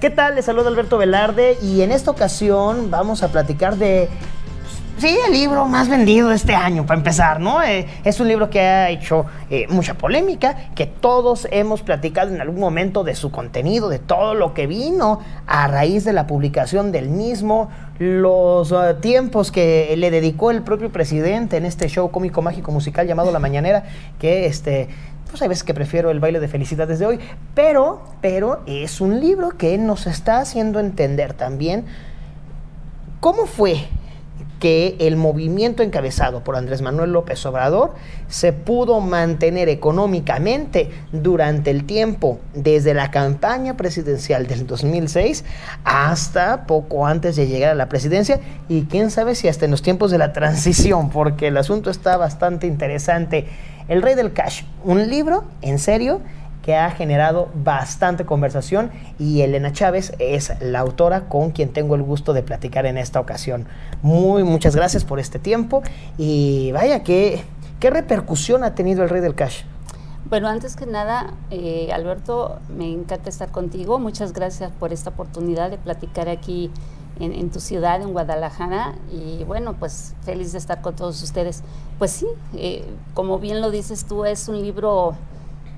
¿Qué tal? Les saluda Alberto Velarde y en esta ocasión vamos a platicar de Sí, el libro más vendido de este año, para empezar, ¿no? Eh, es un libro que ha hecho eh, mucha polémica, que todos hemos platicado en algún momento de su contenido, de todo lo que vino a raíz de la publicación del mismo, los eh, tiempos que le dedicó el propio presidente en este show cómico mágico musical llamado La Mañanera, que este pues hay veces que prefiero el baile de felicidades de hoy, pero, pero es un libro que nos está haciendo entender también cómo fue que el movimiento encabezado por Andrés Manuel López Obrador se pudo mantener económicamente durante el tiempo desde la campaña presidencial del 2006 hasta poco antes de llegar a la presidencia. Y quién sabe si hasta en los tiempos de la transición, porque el asunto está bastante interesante. El Rey del Cash, un libro, en serio, que ha generado bastante conversación y Elena Chávez es la autora con quien tengo el gusto de platicar en esta ocasión. Muy, muchas gracias por este tiempo y vaya, ¿qué, qué repercusión ha tenido el Rey del Cash? Bueno, antes que nada, eh, Alberto, me encanta estar contigo. Muchas gracias por esta oportunidad de platicar aquí en, tu ciudad, en Guadalajara. Y bueno, pues feliz de estar con todos ustedes. Pues sí, eh, como bien lo dices tú, es un libro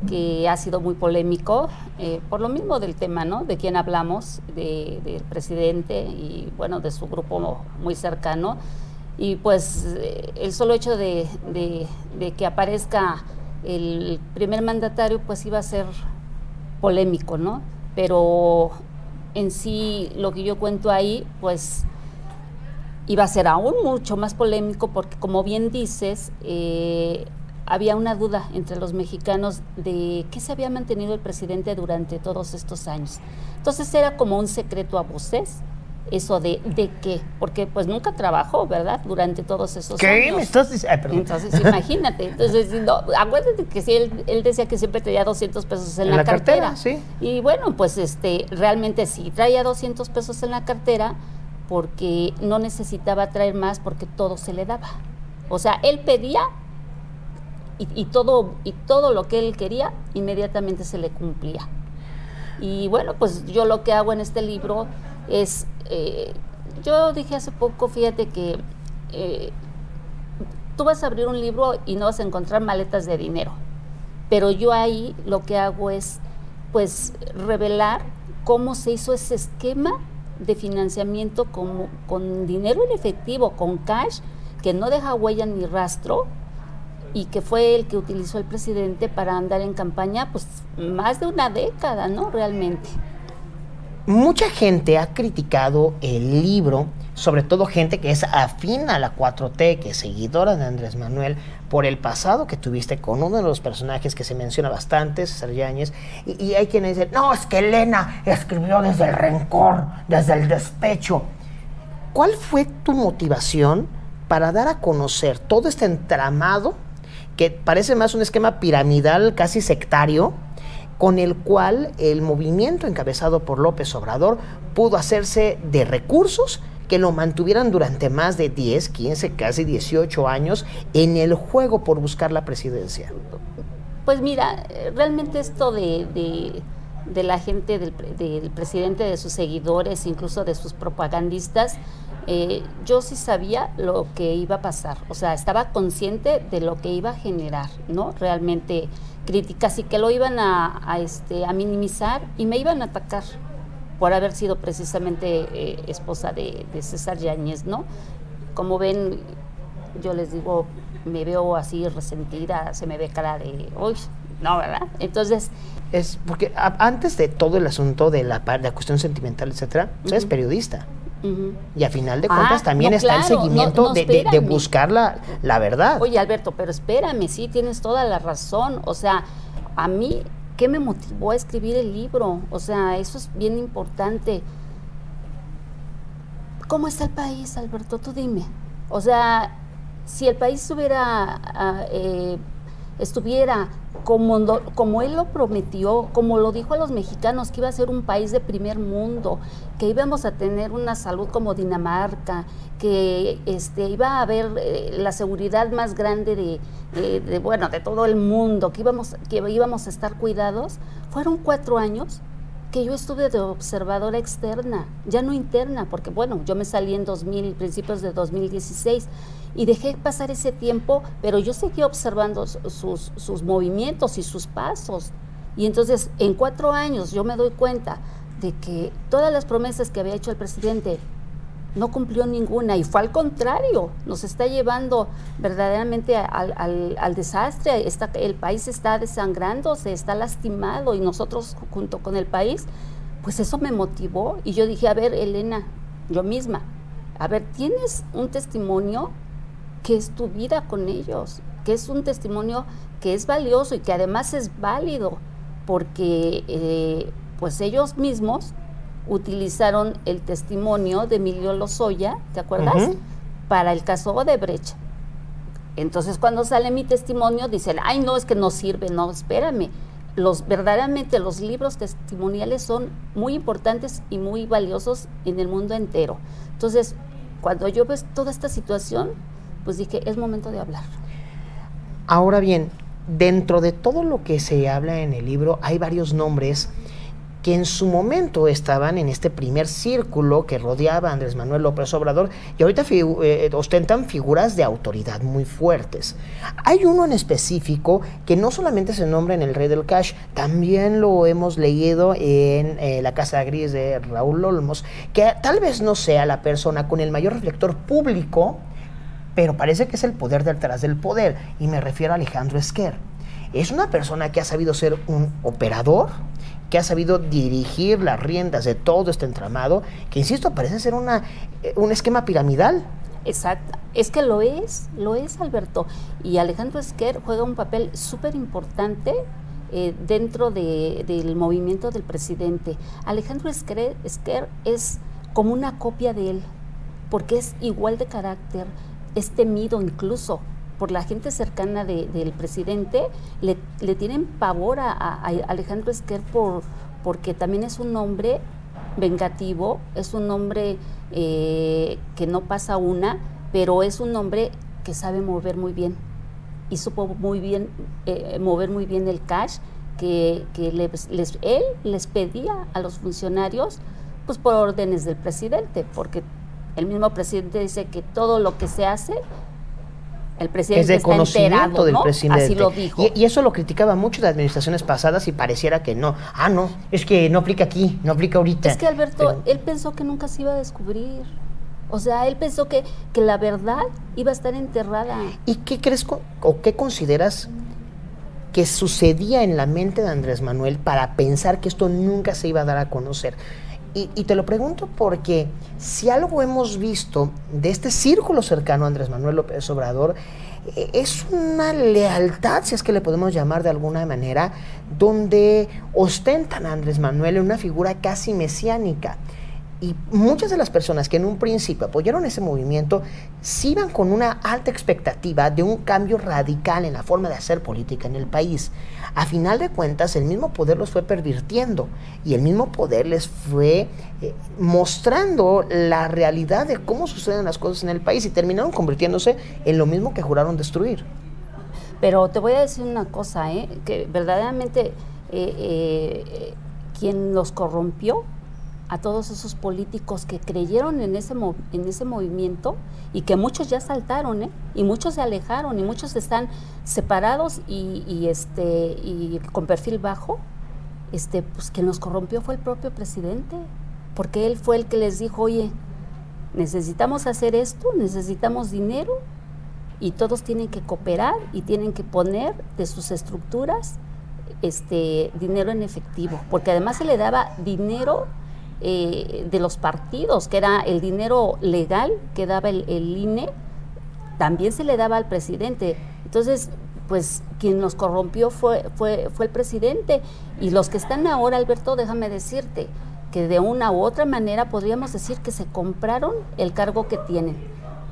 que ha sido muy polémico, eh, por lo mismo del tema, ¿no? De quién hablamos, del presidente y, bueno, de su grupo muy cercano. Y pues eh, el solo hecho de, que aparezca el primer mandatario, pues iba a ser polémico, ¿no? Pero en sí, lo que yo cuento ahí, pues iba a ser aún mucho más polémico porque, como bien dices, eh, había una duda entre los mexicanos de qué se había mantenido el presidente durante todos estos años. Entonces era como un secreto a voces eso de, de qué, porque pues nunca trabajó, ¿verdad? Durante todos esos ¿Qué? años. Entonces, Entonces, imagínate. Entonces, no, acuérdate que sí, él, decía que siempre traía 200 pesos en, la, cartera. Sí. Y bueno, pues este, realmente sí, traía 200 pesos en la cartera porque no necesitaba traer más porque todo se le daba. O sea, él pedía y, todo, y todo lo que él quería inmediatamente se le cumplía. Y bueno, pues yo lo que hago en este libro es, eh, yo dije hace poco, fíjate que eh, tú vas a abrir un libro y no vas a encontrar maletas de dinero, pero yo ahí lo que hago es, pues, revelar cómo se hizo ese esquema de financiamiento con, con dinero en efectivo, con cash, que no deja huella ni rastro, y que fue el que utilizó el presidente para andar en campaña, pues más de una década, ¿no? Realmente. Mucha gente ha criticado el libro, sobre todo gente que es afín a la 4T, que es seguidora de Andrés Manuel, por el pasado que tuviste con uno de los personajes que se menciona bastante, César Yáñez, y, y hay quienes dicen, no, es que Elena escribió desde el rencor, desde el despecho. ¿Cuál fue tu motivación para dar a conocer todo este entramado que parece más un esquema piramidal, casi sectario, con el cual el movimiento encabezado por López Obrador pudo hacerse de recursos que lo mantuvieran durante más de 10, 15, casi 18 años en el juego por buscar la presidencia. Pues mira, realmente esto de, de, la gente, del, del presidente, de sus seguidores, incluso de sus propagandistas, eh, yo sí sabía lo que iba a pasar, o sea, estaba consciente de lo que iba a generar, ¿no? Realmente críticas y que lo iban a, este, a minimizar y me iban a atacar por haber sido precisamente eh, esposa de, César Yáñez, ¿no? Como ven, yo les digo, me veo así resentida, se me ve cara de, uy, no, ¿verdad? Entonces... Es porque antes de todo el asunto de la, la cuestión sentimental, etcétera, uh eres periodista. Y a final de cuentas ah, también está el seguimiento de, buscar la, la, verdad. Oye, Alberto, pero espérame, sí, tienes toda la razón. O sea, a mí, ¿qué me motivó a escribir el libro? O sea, eso es bien importante. ¿Cómo está el país, Alberto? Tú dime. O sea, si el país estuviera, ah, eh, estuviera como, como él lo prometió, como lo dijo a los mexicanos, que iba a ser un país de primer mundo, que íbamos a tener una salud como Dinamarca, que este, iba a haber eh, la seguridad más grande de, de, bueno, de todo el mundo, que íbamos, que íbamos a estar cuidados, fueron cuatro años que yo estuve de observadora externa, ya no interna, porque bueno, yo me salí en 2000, principios de 2016 y dejé pasar ese tiempo, pero yo seguí observando sus, sus movimientos y sus pasos. Y entonces en cuatro años yo me doy cuenta de que todas las promesas que había hecho el presidente no cumplió ninguna y fue al contrario, nos está llevando verdaderamente al, desastre, está, el país está desangrando, se está lastimado y nosotros junto con el país, pues eso me motivó y yo dije, a ver, Elena, yo misma, a ver, tienes un testimonio que es tu vida con ellos, que es un testimonio que es valioso y que además es válido, porque eh, pues ellos mismos utilizaron el testimonio de Emilio Lozoya, ¿te acuerdas? Para el caso Odebrecht. Entonces cuando sale mi testimonio dicen, ay no, es que no sirve, no, espérame. Los, verdaderamente los libros testimoniales son muy importantes y muy valiosos en el mundo entero. Entonces, cuando yo veo toda esta situación, pues dije, es momento de hablar. Ahora bien, dentro de todo lo que se habla en el libro, hay varios nombres que en su momento estaban en este primer círculo que rodeaba a Andrés Manuel López Obrador y ahorita eh, ostentan figuras de autoridad muy fuertes. Hay uno en específico que no solamente se nombra en El Rey del Cash, también lo hemos leído en eh, La Casa Gris de Raúl Olmos, que tal vez no sea la persona con el mayor reflector público, pero parece que es el poder detrás del poder, y me refiero a Alejandro Esquer. Es una persona que ha sabido ser un operador, que ha sabido dirigir las riendas de todo este entramado, que insisto, parece ser una, eh, un esquema piramidal. Exacto, es que lo es, lo es Alberto. Y Alejandro Esquer juega un papel súper importante eh, dentro del movimiento del presidente. Alejandro Esquer, Esquer es como una copia de él, porque es igual de carácter, es temido incluso por la gente cercana del presidente, le, tienen pavor a, Alejandro Esquer por, porque también es un hombre vengativo, es un hombre eh, que no pasa una, pero es un hombre que sabe mover muy bien y supo muy bien eh, mover muy bien el cash que, les, él les pedía a los funcionarios pues por órdenes del presidente, porque el mismo presidente dice que todo lo que se hace el presidente es de conocimiento del presidente. Así lo dijo. Y, eso lo criticaba mucho de administraciones pasadas y pareciera que no. Ah, no, es que no aplica aquí, no aplica ahorita. Es que Alberto, él pensó que nunca se iba a descubrir. O sea, él pensó que, que la verdad iba a estar enterrada. ¿Y qué crees o qué consideras que sucedía en la mente de Andrés Manuel para pensar que esto nunca se iba a dar a conocer? Y, te lo pregunto porque si algo hemos visto de este círculo cercano a Andrés Manuel López Obrador, eh, es una lealtad, si es que le podemos llamar de alguna manera, donde ostentan a Andrés Manuel en una figura casi mesiánica. Y muchas de las personas que en un principio apoyaron ese movimiento sí iban con una alta expectativa de un cambio radical en la forma de hacer política en el país. A final de cuentas, el mismo poder los fue pervirtiendo y el mismo poder les fue eh, mostrando la realidad de cómo suceden las cosas en el país y terminaron convirtiéndose en lo mismo que juraron destruir. Pero te voy a decir una cosa, ¿eh? que verdaderamente eh, quien los corrompió a todos esos políticos que creyeron en ese, en ese movimiento y que muchos ya saltaron, ¿eh? y muchos se alejaron, y muchos están separados y, este, y con perfil bajo, este, pues quien nos corrompió fue el propio presidente, porque él fue el que les dijo, oye, necesitamos hacer esto, necesitamos dinero, y todos tienen que cooperar y tienen que poner de sus estructuras este dinero en efectivo, porque además se le daba dinero eh, de los partidos, que era el dinero legal que daba el, INE, también se le daba al presidente. Entonces, pues quien nos corrompió fue, fue, fue el presidente. Y los que están ahora, Alberto, déjame decirte, que de una u otra manera podríamos decir que se compraron el cargo que tienen,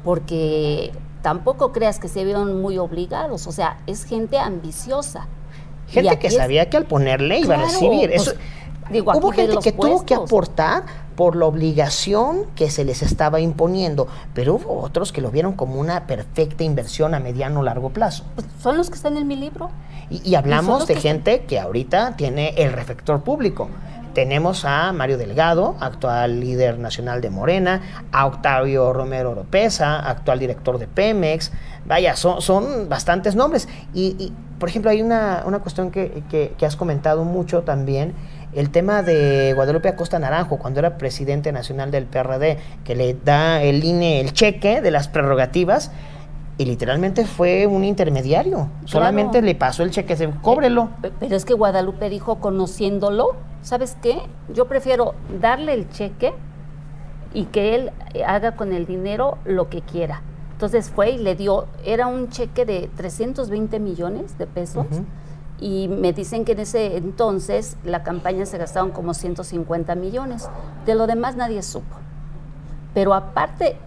porque tampoco creas que se vieron muy obligados, o sea, es gente ambiciosa. Gente que sabía que al ponerle iba a recibir. Eso, pues, Hubo gente que tuvo que aportar por la obligación que se les estaba imponiendo, pero hubo otros que lo vieron como una perfecta inversión a mediano o largo plazo. Pues son los que están en mi libro. Y, hablamos de gente que ahorita tiene el reflector público tenemos a Mario Delgado, actual líder nacional de Morena, a Octavio Romero Oropesa, actual director de Pemex. Vaya, son, son bastantes nombres. Y, por ejemplo, hay una, cuestión que, que, has comentado mucho también, el tema de Guadalupe Acosta Naranjo, cuando era presidente nacional del PRD, que le da el INE el cheque de las prerrogativas y literalmente fue un intermediario. Solamente le pasó el cheque, se cóbrelo. Pero es que Guadalupe dijo, conociéndolo, ¿sabes qué? Yo prefiero darle el cheque y que él haga con el dinero lo que quiera. Entonces fue y le dio, era un cheque de 320 millones de pesos. Y me dicen que en ese entonces la campaña se gastaron como 150 millones. De lo demás nadie supo. Pero aparte,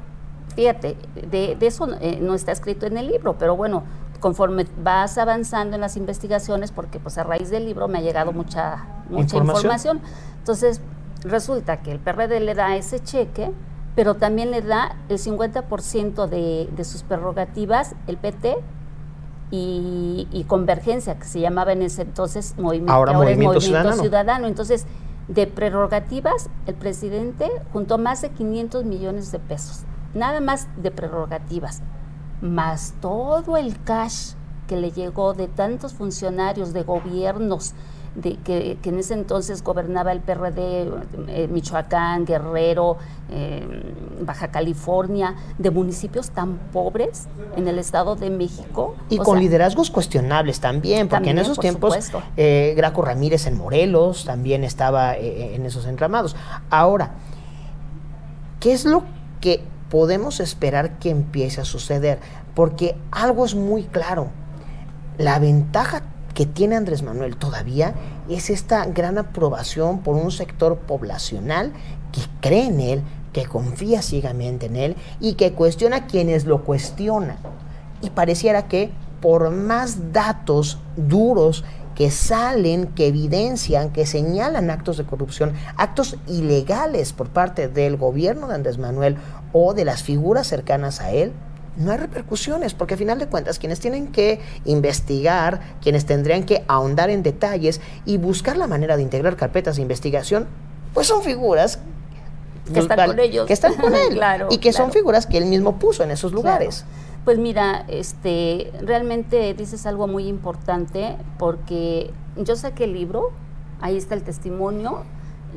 Fíjate, de, eso eh, no está escrito en el libro, pero bueno, conforme vas avanzando en las investigaciones, porque pues a raíz del libro me ha llegado mucha, mucha información. Entonces, resulta que el PRD le da ese cheque, pero también le da el 50% de, de sus prerrogativas el PT y, Convergencia, que se llamaba en ese entonces Movimiento, ahora, Movimiento, Ciudadano. Ciudadano. Entonces, de prerrogativas, el presidente juntó más de 500 millones de pesos nada más de prerrogativas, más todo el cash que le llegó de tantos funcionarios, de gobiernos, de, que, en ese entonces gobernaba el PRD, eh, Michoacán, Guerrero, eh, Baja California, de municipios tan pobres en el Estado de México. Y con liderazgos cuestionables también, porque en esos tiempos eh, Graco Ramírez en Morelos también estaba en esos entramados. Ahora, ¿qué es lo que podemos esperar que empiece a suceder, porque algo es muy claro. La ventaja que tiene Andrés Manuel todavía es esta gran aprobación por un sector poblacional que cree en él, que confía ciegamente en él y que cuestiona a quienes lo cuestionan. Y pareciera que por más datos duros que salen, que evidencian, que señalan actos de corrupción, actos ilegales por parte del gobierno de Andrés Manuel o de las figuras cercanas a él, no hay repercusiones, porque al final de cuentas quienes tienen que investigar, quienes tendrían que ahondar en detalles y buscar la manera de integrar carpetas de investigación, pues son figuras que están con ellos. Que están con él. y que son figuras que él mismo puso en esos lugares. Pues mira, este, realmente dices algo muy importante porque yo saqué el libro, ahí está el testimonio,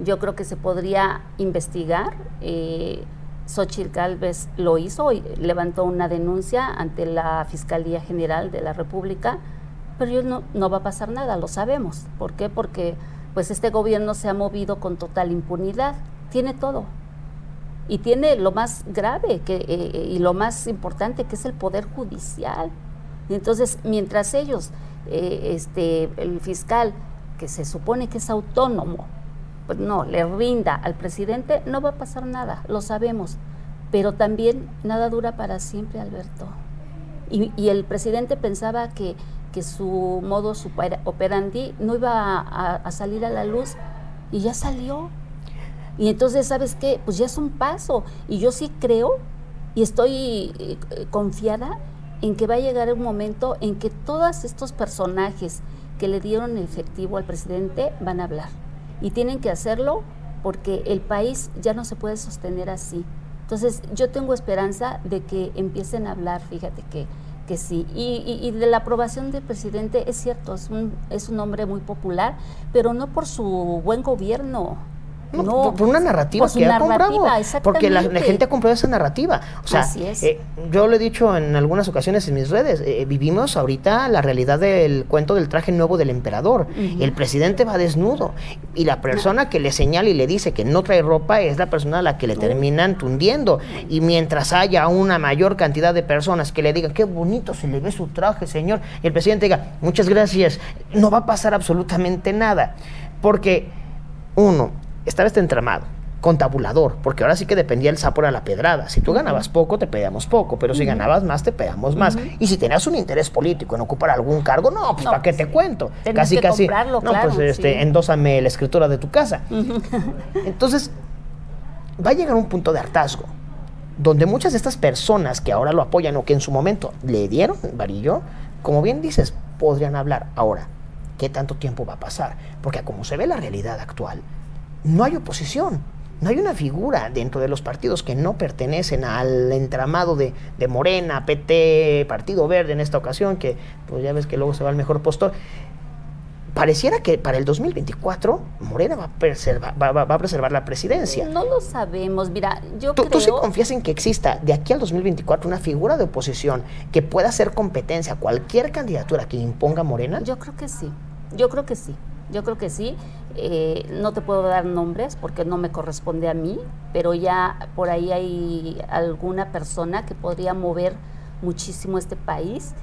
yo creo que se podría investigar. Eh, Xochitl Galvez lo hizo y levantó una denuncia ante la Fiscalía General de la República, pero no, no va a pasar nada, lo sabemos. ¿Por qué? Porque pues este gobierno se ha movido con total impunidad, tiene todo, y tiene lo más grave que, eh, eh, y lo más importante que es el poder judicial. entonces, mientras ellos, eh, este, el fiscal, que se supone que es autónomo, pues no, le rinda al presidente, no va a pasar nada, lo sabemos. Pero también nada dura para siempre, Alberto. Y, el presidente pensaba que, que su modo operandi no iba a salir a la luz y ya salió. Y entonces, ¿sabes qué? Pues ya es un paso. Y yo sí creo y estoy eh, confiada en que va a llegar un momento en que todos estos personajes que le dieron efectivo al presidente van a hablar. Y tienen que hacerlo porque el país ya no se puede sostener así. Entonces, yo tengo esperanza de que empiecen a hablar, fíjate que, que sí. Y, de la aprobación del presidente, es cierto, es un, es un hombre muy popular, pero no por su buen gobierno, no, por una narrativa que ha comprado. Porque la, gente ha comprado esa narrativa. O sea, eh, yo lo he dicho en algunas ocasiones en mis redes. Eh, vivimos ahorita la realidad del cuento del traje nuevo del emperador. El presidente va desnudo. Y la persona que le señala y le dice que no trae ropa es la persona a la que le terminan tundiendo. Y mientras haya una mayor cantidad de personas que le digan, qué bonito se le ve su traje, señor, y el presidente diga, muchas gracias, no va a pasar absolutamente nada. Porque, uno, estaba este entramado con tabulador, porque ahora sí que dependía el sapo a la pedrada. Si tú ganabas poco, te pedíamos poco, pero si ganabas más, te pedíamos más. Y si tenías un interés político en ocupar algún cargo, no, pues ¿para qué te cuento? Casi, que casi. no, pues este, endósame la escritura de tu casa. Entonces, va a llegar un punto de hartazgo, donde muchas de estas personas que ahora lo apoyan o que en su momento le dieron varillo, como bien dices, podrían hablar ahora. ¿Qué tanto tiempo va a pasar? Porque como se ve la realidad actual, no hay oposición. No hay una figura dentro de los partidos que no pertenecen al entramado de, de Morena, PT, Partido Verde en esta ocasión, que pues ya ves que luego se va al mejor postor pareciera que para el 2024 Morena va a preservar, va, a preservar la presidencia. No lo sabemos, mira, yo ¿Tú, creo... ¿Tú sí confías en que exista de aquí al 2024 una figura de oposición que pueda hacer competencia a cualquier candidatura que imponga Morena? Yo creo que sí, yo creo que sí, yo creo que sí. Eh, no te puedo dar nombres porque no me corresponde a mí, pero ya por ahí hay alguna persona que podría mover muchísimo este país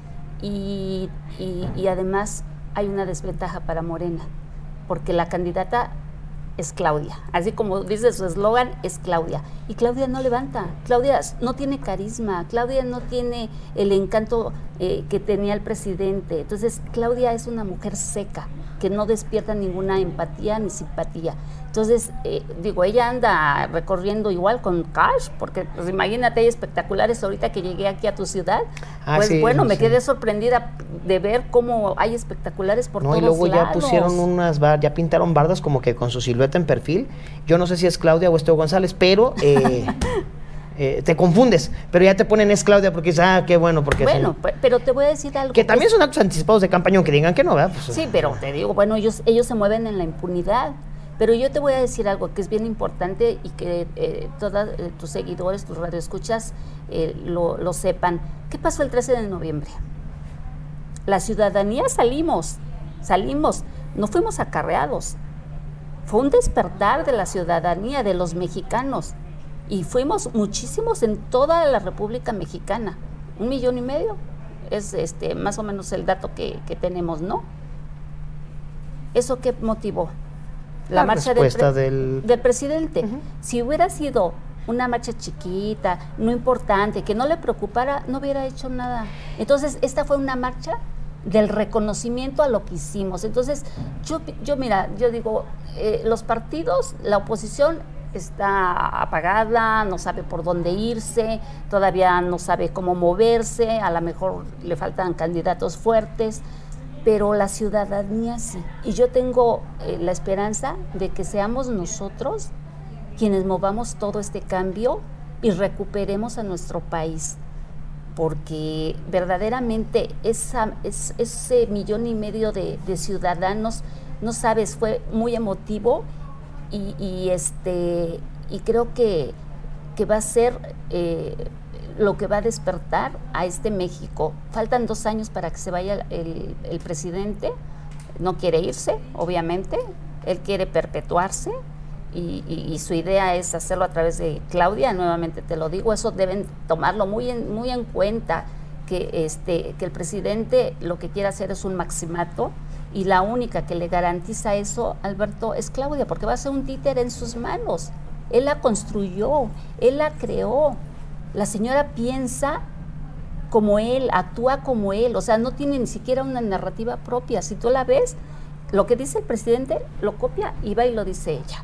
y, y además hay una desventaja para Morena, porque la candidata es Claudia. Así como dice su eslogan, es Claudia. Y Claudia no levanta, Claudia no tiene carisma, Claudia no tiene el encanto eh, que tenía el presidente. Entonces, Claudia es una mujer seca, que no despierta ninguna empatía ni simpatía. Entonces, eh, digo, ella anda recorriendo igual con cash, porque pues, imagínate, hay espectaculares ahorita que llegué aquí a tu ciudad. Ah, pues bueno, me quedé sorprendida de ver cómo hay espectaculares por no, todos lados. Y luego ya pusieron unas, ya pintaron bardas como que con su silueta en perfil. Yo no sé si es Claudia o Esteo González, pero... Eh, eh, te confundes, pero ya te ponen es Claudia porque dices, ah, qué bueno, porque... Bueno, pero te voy a decir algo. Que también son actos anticipados de campaña, aunque digan que no, ¿verdad? Pues, sí, pero te digo, bueno, ellos, ellos se mueven en la impunidad. Pero yo te voy a decir algo que es bien importante y que eh, todos eh, tus seguidores, tus radioescuchas eh, lo, lo sepan. ¿Qué pasó el 13 de noviembre? La ciudadanía salimos, salimos, no fuimos acarreados. Fue un despertar de la ciudadanía, de los mexicanos. Y fuimos muchísimos en toda la República Mexicana. Un millón y medio es este, más o menos el dato que, que tenemos, ¿no? ¿Eso qué motivó? la, marcha del, del... presidente. Si hubiera sido una marcha chiquita, no importante, que no le preocupara, no hubiera hecho nada. Entonces, esta fue una marcha del reconocimiento a lo que hicimos. Entonces, yo, yo mira, yo digo, eh, los partidos, la oposición está apagada, no sabe por dónde irse, todavía no sabe cómo moverse, a lo mejor le faltan candidatos fuertes pero la ciudadanía sí. Y yo tengo eh, la esperanza de que seamos nosotros quienes movamos todo este cambio y recuperemos a nuestro país, porque verdaderamente esa, ese millón y medio de, ciudadanos, no sabes, fue muy emotivo y, este, y creo que, que va a ser... Eh, lo que va a despertar a este México. Faltan dos años para que se vaya el, presidente, no quiere irse, obviamente, él quiere perpetuarse y, su idea es hacerlo a través de Claudia, nuevamente te lo digo, eso deben tomarlo muy en, muy en cuenta, que, este, que el presidente lo que quiere hacer es un maximato y la única que le garantiza eso, Alberto, es Claudia, porque va a ser un títer en sus manos. Él la construyó, él la creó, la señora piensa como él, actúa como él, o sea, no tiene ni siquiera una narrativa propia. Si tú la ves, lo que dice el presidente lo copia y va y lo dice ella.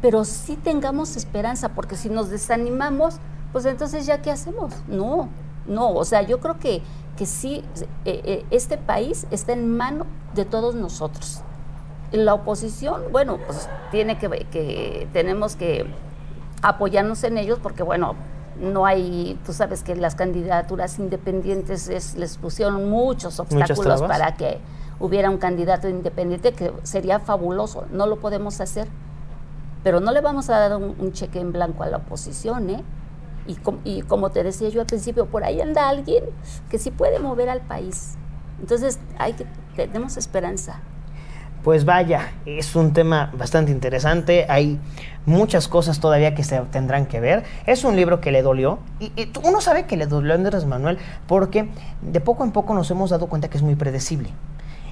Pero sí tengamos esperanza, porque si nos desanimamos, pues entonces ya qué hacemos? No, no, o sea, yo creo que, que sí, eh, eh, este país está en mano de todos nosotros. La oposición, bueno, pues tiene que, que tenemos que apoyarnos en ellos, porque bueno, no hay, tú sabes que las candidaturas independientes les pusieron muchos obstáculos para que hubiera un candidato independiente que sería fabuloso, no lo podemos hacer, pero no le vamos a dar un, cheque en blanco a la oposición, ¿eh? Y, y, como te decía yo al principio, por ahí anda alguien que sí puede mover al país. Entonces, hay que, tenemos esperanza. Pues vaya, es un tema bastante interesante. Hay muchas cosas todavía que se tendrán que ver. Es un libro que le dolió. Y, uno sabe que le dolió a Andrés Manuel porque de poco en poco nos hemos dado cuenta que es muy predecible.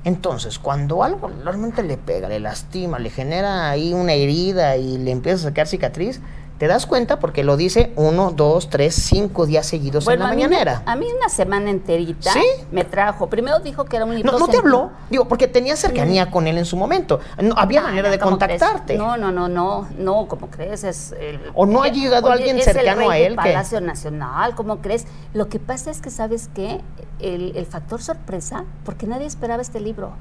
Entonces, cuando algo realmente le pega, le lastima, le genera ahí una herida y le empieza a sacar cicatriz, ¿Te das cuenta? Porque lo dice uno, dos, tres, cinco días seguidos en la mañanera. a mí una semana enterita me trajo. Primero dijo que era un No, no te habló. Digo, porque tenía cercanía con él en su momento. No, había ah, manera de contactarte. No, no, no, no, no, como crees, es O no ha llegado alguien cercano a él. Palacio Nacional, ¿cómo crees? Lo que pasa es que, ¿sabes qué? El, factor sorpresa, porque nadie esperaba este libro.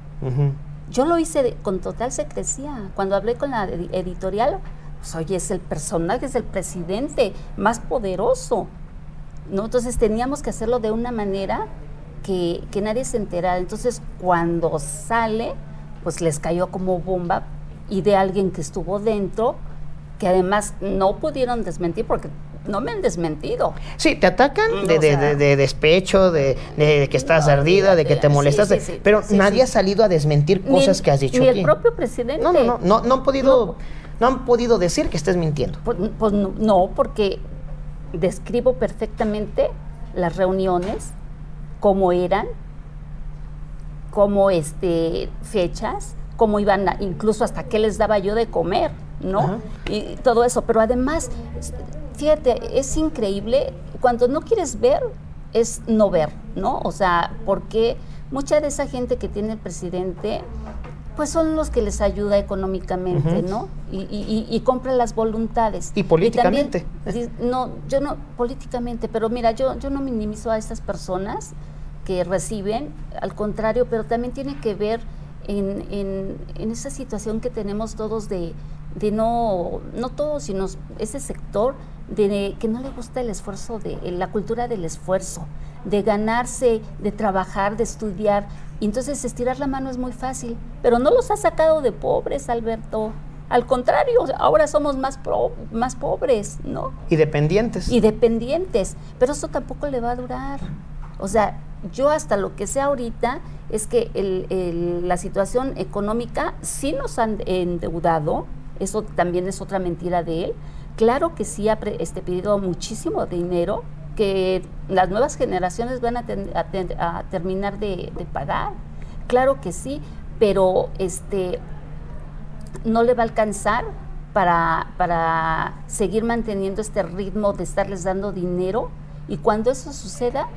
Yo lo hice con total secrecía. Cuando hablé con la editorial, pues oye, es el personaje, es el presidente más poderoso. ¿no? Entonces teníamos que hacerlo de una manera que, que nadie se enterara. Entonces cuando sale, pues les cayó como bomba y de alguien que estuvo dentro, que además no pudieron desmentir porque no me han desmentido. Sí, te atacan de, de, despecho, de, que estás ardida, de que te molestas, pero nadie ha salido a desmentir cosas que has dicho. Ni el propio presidente. No, no, no, no, han podido, no, han podido decir que estés mintiendo. Pues, pues no, porque describo perfectamente las reuniones, cómo eran, cómo este, fechas, cómo iban, incluso hasta qué les daba yo de comer, ¿no? Y todo eso. Pero además, fíjate, es increíble, cuando no quieres ver, es no ver, ¿no? O sea, porque mucha de esa gente que tiene el presidente, pues son los que les ayuda económicamente, ¿no? Y, y, compra las voluntades. Y políticamente. no, yo no, políticamente, pero mira, yo, yo no minimizo a estas personas que reciben, al contrario, pero también tiene que ver en, en, en esa situación que tenemos todos de, de no, no todos, sino ese sector de que no le gusta el esfuerzo, de la cultura del esfuerzo, de ganarse, de trabajar, de estudiar. Y entonces estirar la mano es muy fácil, pero no los ha sacado de pobres, Alberto. Al contrario, ahora somos más, más pobres, ¿no? Y dependientes. Y dependientes, pero eso tampoco le va a durar. O sea, yo hasta lo que sé ahorita es que la situación económica sí nos han endeudado, eso también es otra mentira de él, Claro que sí ha este, pedido muchísimo dinero que las nuevas generaciones van a, terminar de, pagar. Claro que sí, pero este no le va a alcanzar para, para seguir manteniendo este ritmo de estarles dando dinero. Y cuando eso suceda,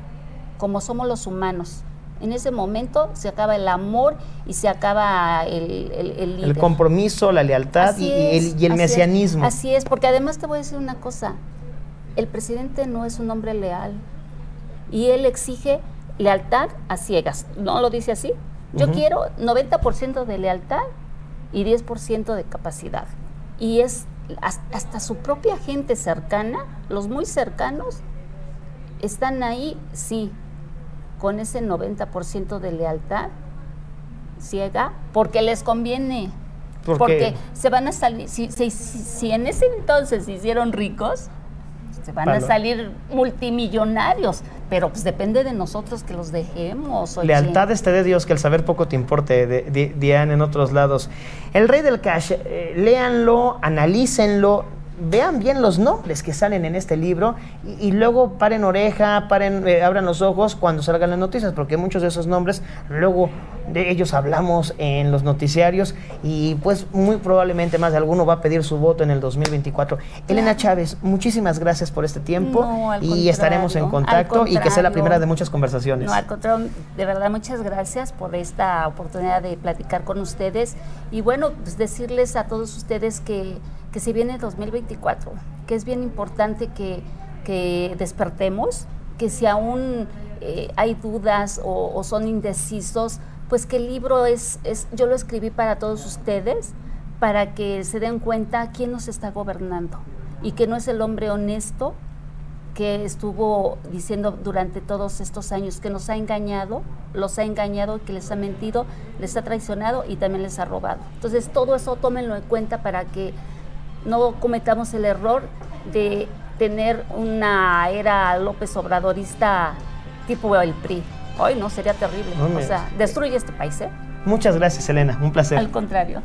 como somos los humanos, en ese momento se acaba el amor y se acaba el, el, el, compromiso, la lealtad y, el, y el mesianismo. así es, porque además te voy a decir una cosa, el presidente no es un hombre leal y él exige lealtad a ciegas, ¿no lo dice así? Yo quiero 90% de lealtad y 10% de capacidad. Y es hasta su propia gente cercana, los muy cercanos, están ahí, sí, con ese 90% de lealtad ciega porque les conviene. porque se van a salir, si, si, en ese entonces se hicieron ricos, se van a salir multimillonarios, pero pues depende de nosotros que los dejemos. Lealtad esté de Dios, que el saber poco te importe, de, Diane en otros lados. El rey del cash, eh, léanlo, analícenlo, vean bien los nombres que salen en este libro y, luego paren oreja, paren, eh, abran los ojos cuando salgan las noticias, porque muchos de esos nombres luego de ellos hablamos en los noticiarios y pues muy probablemente más de alguno va a pedir su voto en el 2024. Elena Chávez, muchísimas gracias por este tiempo y estaremos en contacto y que sea la primera de muchas conversaciones. No, al contrario, de verdad muchas gracias por esta oportunidad de platicar con ustedes y bueno, pues decirles a todos ustedes que que se viene 2024, que es bien importante que, despertemos, que si aún eh, hay dudas o, son indecisos, pues que el libro es, es, yo lo escribí para todos ustedes, para que se den cuenta quién nos está gobernando y que no es el hombre honesto que estuvo diciendo durante todos estos años que nos ha engañado, los ha engañado, que les ha mentido, les ha traicionado y también les ha robado. Entonces todo eso tómenlo en cuenta para que no cometamos el error de tener una era López Obradorista tipo el PRI. Hoy no, sería terrible. o sea, destruye este país. ¿eh? Muchas gracias, Elena. Un placer. Al contrario.